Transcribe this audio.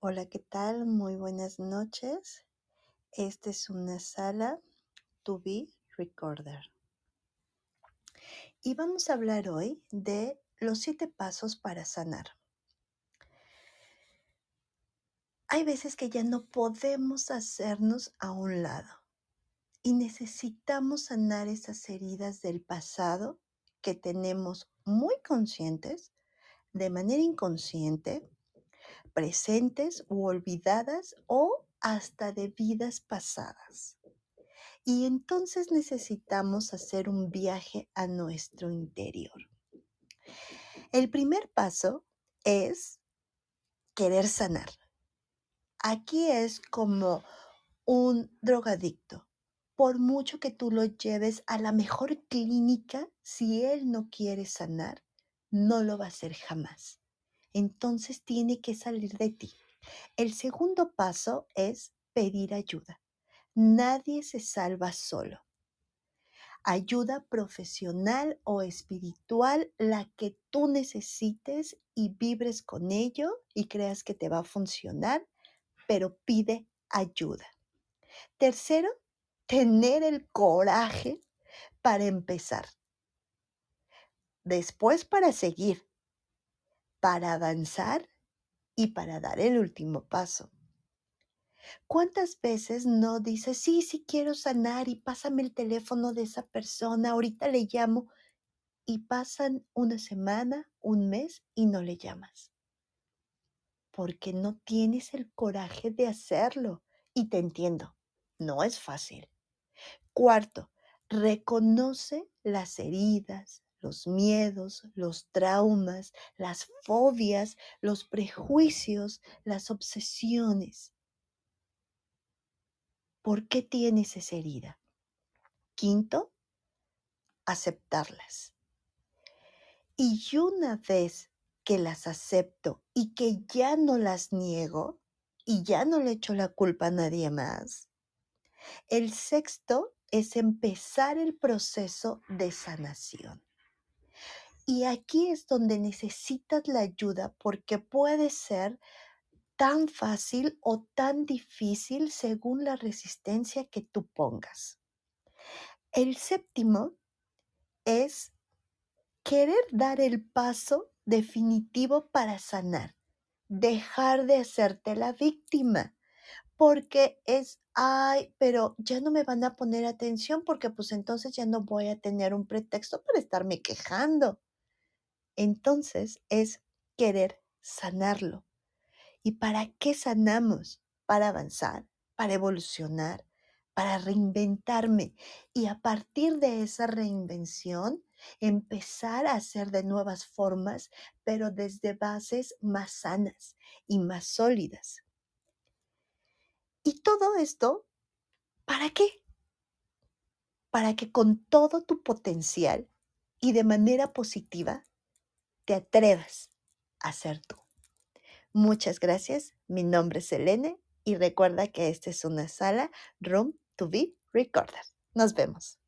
Hola, ¿qué tal? Muy buenas noches. Esta es una sala to be recorder. Y vamos a hablar hoy de los siete pasos para sanar. Hay veces que ya no podemos hacernos a un lado y necesitamos sanar esas heridas del pasado que tenemos muy conscientes, de manera inconsciente, presentes u olvidadas o hasta de vidas pasadas. Y entonces necesitamos hacer un viaje a nuestro interior. El primer paso es querer sanar. Aquí es como un drogadicto. Por mucho que tú lo lleves a la mejor clínica, si él no quiere sanar, no lo va a hacer jamás. Entonces tiene que salir de ti. El segundo paso es pedir ayuda. Nadie se salva solo. Ayuda profesional o espiritual, la que tú necesites y vibres con ello y creas que te va a funcionar, pero pide ayuda. Tercero, tener el coraje para empezar. Después para seguir, para avanzar y para dar el último paso. ¿Cuántas veces no dices, sí, sí quiero sanar y pásame el teléfono de esa persona, ahorita le llamo y pasan una semana, un mes y no le llamas? Porque no tienes el coraje de hacerlo. Y te entiendo, no es fácil. Cuarto, reconoce las heridas, los miedos, los traumas, las fobias, los prejuicios, las obsesiones. ¿Por qué tienes esa herida? Quinto, aceptarlas. Y una vez que las acepto y que ya no las niego y ya no le echo la culpa a nadie más, el sexto es empezar el proceso de sanación. Y aquí es donde necesitas la ayuda porque puede ser tan fácil o tan difícil según la resistencia que tú pongas. El séptimo es querer dar el paso definitivo para sanar, dejar de hacerte la víctima, porque es, ay, pero ya no me van a poner atención porque pues entonces ya no voy a tener un pretexto para estarme quejando entonces es querer sanarlo. ¿Y para qué sanamos? Para avanzar, para evolucionar, para reinventarme y a partir de esa reinvención empezar a hacer de nuevas formas, pero desde bases más sanas y más sólidas. Y todo esto, ¿para qué? Para que con todo tu potencial y de manera positiva te atrevas a ser tú. Muchas gracias. Mi nombre es Selene y recuerda que esta es una sala Room to be Recorded. Nos vemos.